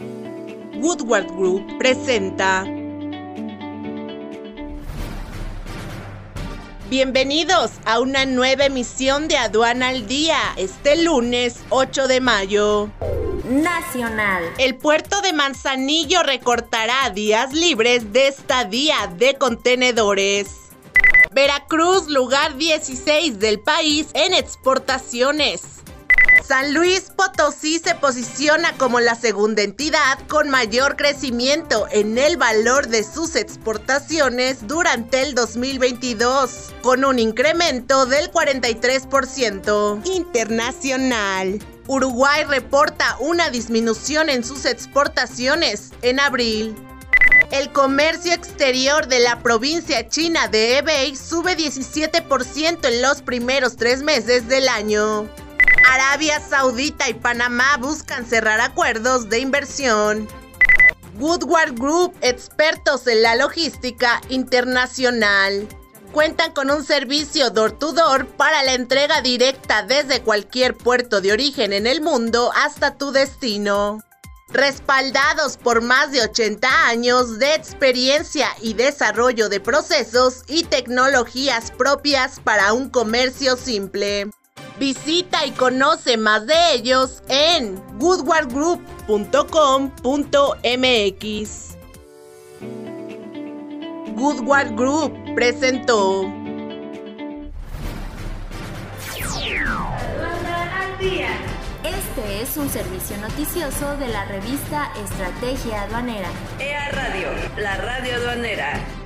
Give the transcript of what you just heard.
Woodward Group presenta. Bienvenidos a una nueva emisión de Aduana al Día, este lunes 8 de mayo. Nacional. El puerto de Manzanillo recortará días libres de estadía de contenedores. Veracruz, lugar 16 del país en exportaciones. San Luis Potosí se posiciona como la segunda entidad con mayor crecimiento en el valor de sus exportaciones durante el 2022, con un incremento del 43%. Internacional. Uruguay reporta una disminución en sus exportaciones en abril. El comercio exterior de la provincia china de Hebei sube 17% en los primeros tres meses del año. Arabia Saudita y Panamá buscan cerrar acuerdos de inversión. Woodward Group, expertos en la logística internacional. Cuentan con un servicio door-to-door para la entrega directa desde cualquier puerto de origen en el mundo hasta tu destino. Respaldados por más de 80 años de experiencia y desarrollo de procesos y tecnologías propias para un comercio simple. Visita y conoce más de ellos en goodwardgroup.com.mx. Goodward Group presentó. Este es un servicio noticioso de la revista Estrategia Aduanera. EA Radio, la radio aduanera.